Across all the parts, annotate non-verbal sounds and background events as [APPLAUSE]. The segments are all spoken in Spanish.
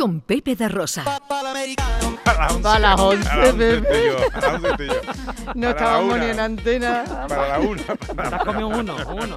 con Pepe da Rosa. A las 11. A las 11 Pepe. estoy yo, a las 11 estoy yo. [LAUGHS] No Para estábamos ni en antena. Para la una. Comido uno, uno.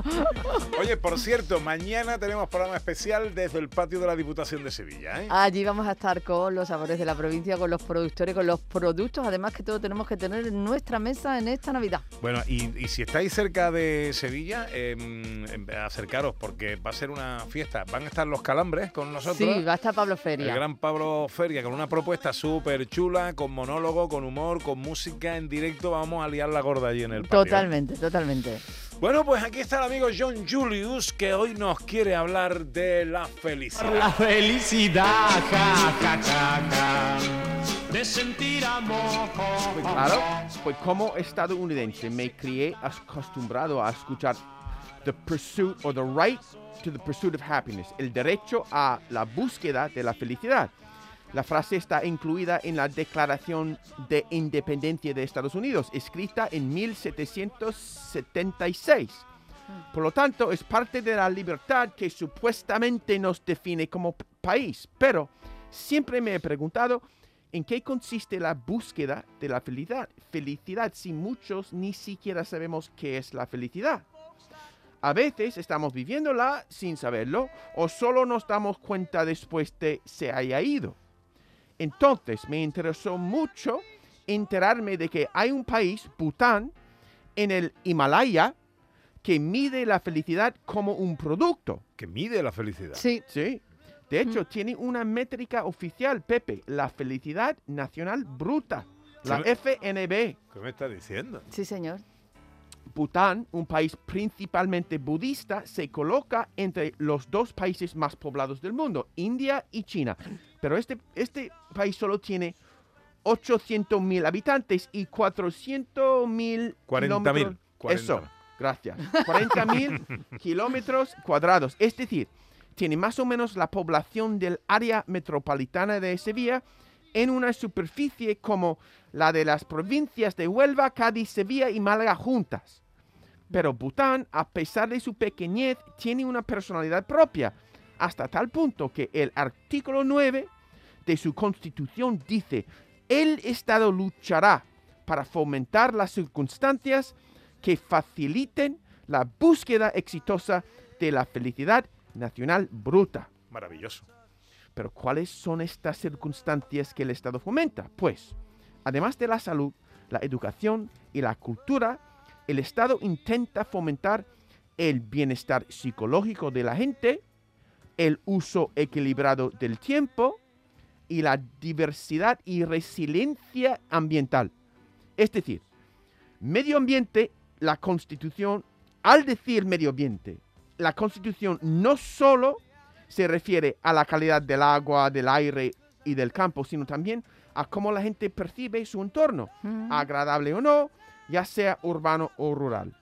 [LAUGHS] Oye, por cierto, mañana tenemos programa especial desde el patio de la Diputación de Sevilla. ¿eh? Allí vamos a estar con los sabores de la provincia, con los productores, con los productos, además que todo tenemos que tener en nuestra mesa en esta Navidad. Bueno, y, y si estáis cerca de Sevilla, em, em, acercaros porque va a ser una fiesta. Van a estar los calambres con nosotros. Sí, va a estar Pablo El Feria. gran Pablo Feria con una propuesta súper chula, con monólogo, con humor, con música en directo. Vamos a liar la gorda allí en el patio. ¿eh? Totalmente, totalmente. Bueno, pues aquí está el amigo John Julius que hoy nos quiere hablar de la felicidad. La felicidad, ja, ja, ja, ja, de sentir amor. Pues claro, pues como estadounidense me crié acostumbrado a escuchar the pursuit or the right to the pursuit of happiness, el derecho a la búsqueda de la felicidad. La frase está incluida en la Declaración de Independencia de Estados Unidos, escrita en 1776. Por lo tanto, es parte de la libertad que supuestamente nos define como país. Pero siempre me he preguntado en qué consiste la búsqueda de la felicidad. Felicidad si muchos ni siquiera sabemos qué es la felicidad. A veces estamos viviéndola sin saberlo o solo nos damos cuenta después de se haya ido. Entonces me interesó mucho enterarme de que hay un país, Bután, en el Himalaya, que mide la felicidad como un producto. Que mide la felicidad. Sí, Sí. De hecho, tiene una métrica oficial, Pepe, la felicidad nacional bruta, la. FNB. ¿Qué me estás diciendo? sí, señor. Bután, un país principalmente budista, se coloca entre los dos países más poblados del mundo, India y China. Pero este, este país solo tiene 800.000 habitantes y 400.000 40.000, kilómetros- 40.000. Eso, gracias. 40.000 [LAUGHS] kilómetros cuadrados. Es decir, tiene más o menos la población del área metropolitana de Sevilla en una superficie como la de las provincias de Huelva, Cádiz, Sevilla y Málaga juntas. Pero Bután, a pesar de su pequeñez, tiene una personalidad propia, hasta tal punto que el artículo 9 de su constitución dice, el Estado luchará para fomentar las circunstancias que faciliten la búsqueda exitosa de la felicidad nacional bruta. Maravilloso. Pero ¿cuáles son estas circunstancias que el Estado fomenta? Pues, además de la salud, la educación y la cultura, el Estado intenta fomentar el bienestar psicológico de la gente, el uso equilibrado del tiempo y la diversidad y resiliencia ambiental. Es decir, medio ambiente, la Constitución, al decir medio ambiente, la Constitución no solo se refiere a la calidad del agua, del aire y del campo, sino también a cómo la gente percibe su entorno, Mm. agradable o no, ya sea urbano o rural.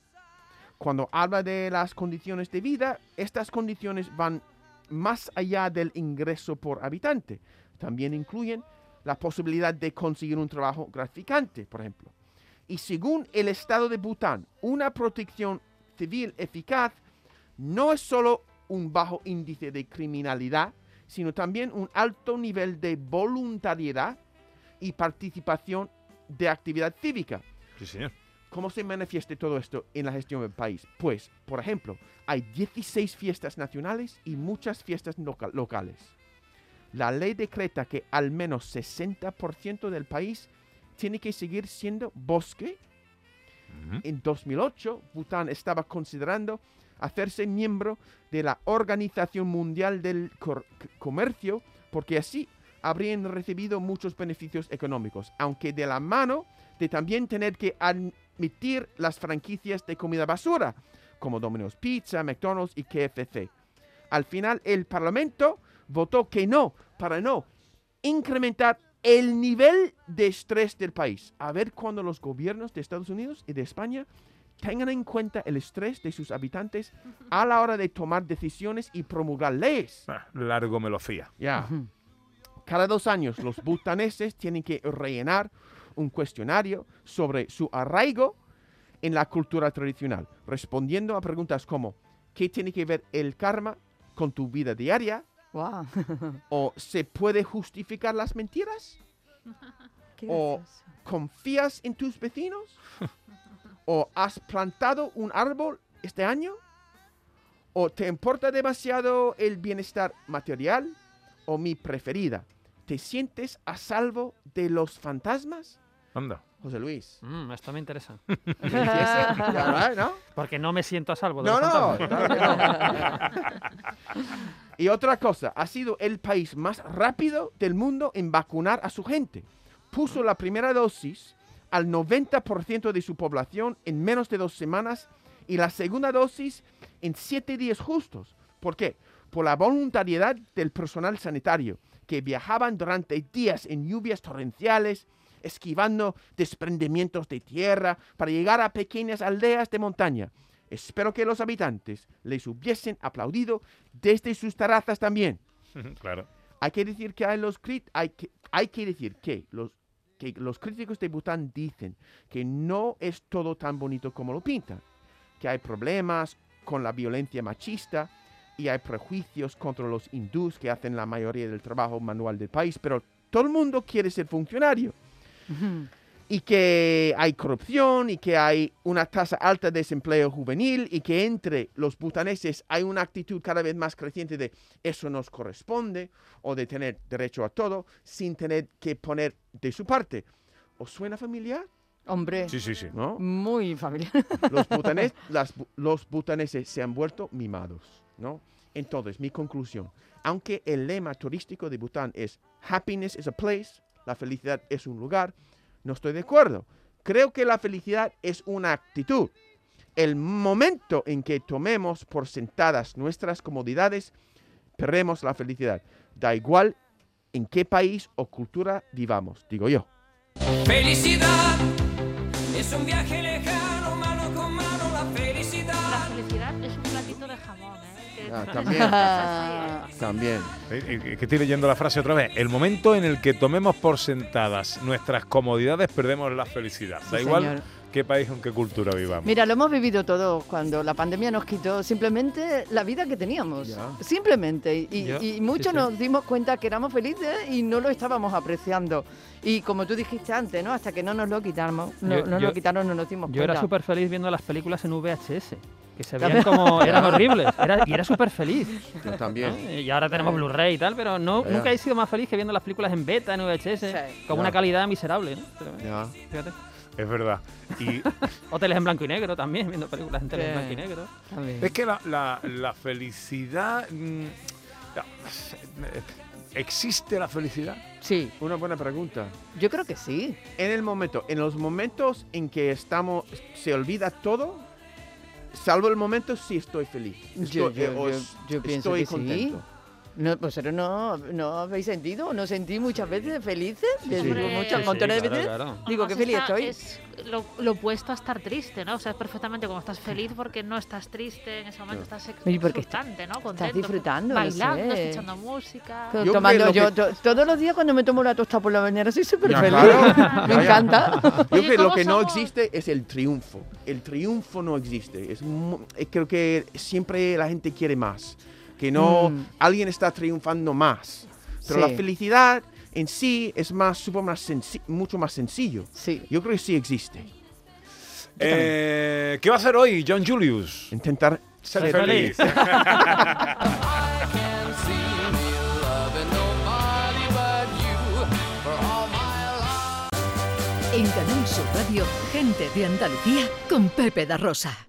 Cuando habla de las condiciones de vida, estas condiciones van más allá del ingreso por habitante. También incluyen la posibilidad de conseguir un trabajo gratificante, por ejemplo. Y según el Estado de Bután, una protección civil eficaz no es solo un bajo índice de criminalidad, sino también un alto nivel de voluntariedad y participación de actividad cívica. Sí, señor. ¿Cómo se manifiesta todo esto en la gestión del país? Pues, por ejemplo, hay 16 fiestas nacionales y muchas fiestas loca- locales. La ley decreta que al menos 60% del país tiene que seguir siendo bosque. En 2008, Bután estaba considerando hacerse miembro de la Organización Mundial del Cor- Comercio porque así habrían recibido muchos beneficios económicos, aunque de la mano de también tener que admitir las franquicias de comida basura, como Domino's Pizza, McDonald's y KFC. Al final, el Parlamento votó que no, para no incrementar el nivel de estrés del país. A ver cuando los gobiernos de Estados Unidos y de España tengan en cuenta el estrés de sus habitantes a la hora de tomar decisiones y promulgar leyes. Ah, largo me lo fía. Ya. Cada dos años los butaneses tienen que rellenar un cuestionario sobre su arraigo en la cultura tradicional, respondiendo a preguntas como ¿qué tiene que ver el karma con tu vida diaria? ¿O se puede justificar las mentiras? [LAUGHS] O-. ¿Confías en tus vecinos? ¿O has plantado un árbol este año? ¿O te importa demasiado el bienestar material? ¿O mi preferida? ¿Te sientes a salvo de los fantasmas? Anda. José Luis. Mm, esto me interesa. [LAUGHS] ¿no? Porque no me siento a salvo de No, los no, no. y otra cosa, ha sido el país más rápido del mundo en vacunar a su gente. Puso la primera dosis al 90% de su población en menos de dos semanas y la segunda dosis en siete días justos. ¿Por qué? Por la voluntariedad del personal sanitario, que viajaban durante días en lluvias torrenciales, esquivando desprendimientos de tierra para llegar a pequeñas aldeas de montaña. Espero que los habitantes les hubiesen aplaudido desde sus terrazas también. [LAUGHS] claro. Hay que decir que hay, los crit- hay que, hay que decir que los, que los críticos de Bután dicen que no es todo tan bonito como lo pintan, que hay problemas con la violencia machista y hay prejuicios contra los hindús que hacen la mayoría del trabajo manual del país, pero todo el mundo quiere ser funcionario y que hay corrupción y que hay una tasa alta de desempleo juvenil y que entre los butaneses hay una actitud cada vez más creciente de eso nos corresponde o de tener derecho a todo sin tener que poner de su parte. ¿Os suena familiar? Hombre, Sí, sí, sí. ¿No? muy familiar. Los, [LAUGHS] butanes- las los butaneses se han vuelto mimados, ¿no? Entonces, mi conclusión, aunque el lema turístico de Bután es Happiness is a place, la felicidad es un lugar, no estoy de acuerdo. Creo que la felicidad es una actitud. El momento en que tomemos por sentadas nuestras comodidades, perdemos la felicidad. Da igual en qué país o cultura vivamos, digo yo. Felicidad es un viaje lejano, mano con mano, la felicidad. La felicidad es un platito de jamón, Ah, [LAUGHS] también. También. Eh, eh, Que estoy leyendo la frase otra vez. El momento en el que tomemos por sentadas nuestras comodidades, perdemos la felicidad. Da Sí, igual señor. qué país o en qué cultura vivamos. Mira, lo hemos vivido todo cuando la pandemia nos quitó simplemente la vida que teníamos. Ya. Simplemente. Y, Yo- y muchos sí, sí. nos dimos cuenta que éramos felices y no lo estábamos apreciando. Y como tú dijiste antes, ¿no? Hasta que no nos lo quitamos, no, Yo- nos yo- lo quitaron, no nos dimos Yo cuenta. era súper feliz viendo las películas en VHS, que se veían como [LAUGHS] eran horribles, era- y era súper feliz. Yo ¿no? también. Y ahora tenemos Blu-ray y tal, pero no, nunca he sido más feliz que viendo las películas en beta, en VHS, Sí. con una calidad miserable, ¿no? Pero, fíjate. Es verdad. Y [LAUGHS] O teles en blanco y negro también, viendo películas en teles en blanco y negro. También. es que la, la- la felicidad... mm, ¿Existe la felicidad? Sí, Una buena pregunta. yo creo que sí. En el momento, en los momentos en que estamos, se olvida todo, salvo el momento sí estoy feliz. Yo- Estoy, yo- eh, yo- pienso estoy que sí. No, ¿Vosotros no, no habéis sentido? ¿No sentí muchas veces felices? Sí. Hombre, muchas sí, montones de claro, veces. claro. Digo, qué feliz está- estoy. Es lo, lo opuesto a estar triste, ¿no? O sea, es perfectamente como estás feliz porque no estás triste en ese momento, estás Oye, porque ¿no? Contento, Estás disfrutando, no bailando, sé. escuchando música. Yo tomando, yo que- to- todos los días cuando me tomo la tosta por la mañana soy súper feliz. claro. [LAUGHS] Me encanta. Yo creo que lo ¿cómo que no somos? existe es el triunfo. El triunfo no existe. Es creo que siempre la gente quiere más. Que no Mm. alguien está triunfando más. Pero la Sí. felicidad en sí es más, supongo, más mucho más sencillo. Sí. Yo creo que sí existe. Eh, ¿Qué va a hacer hoy John Julius? Intentar Ser Ser feliz. [LAUGHS] En Canal Sur Radio, gente de Andalucía con Pepe da Rosa.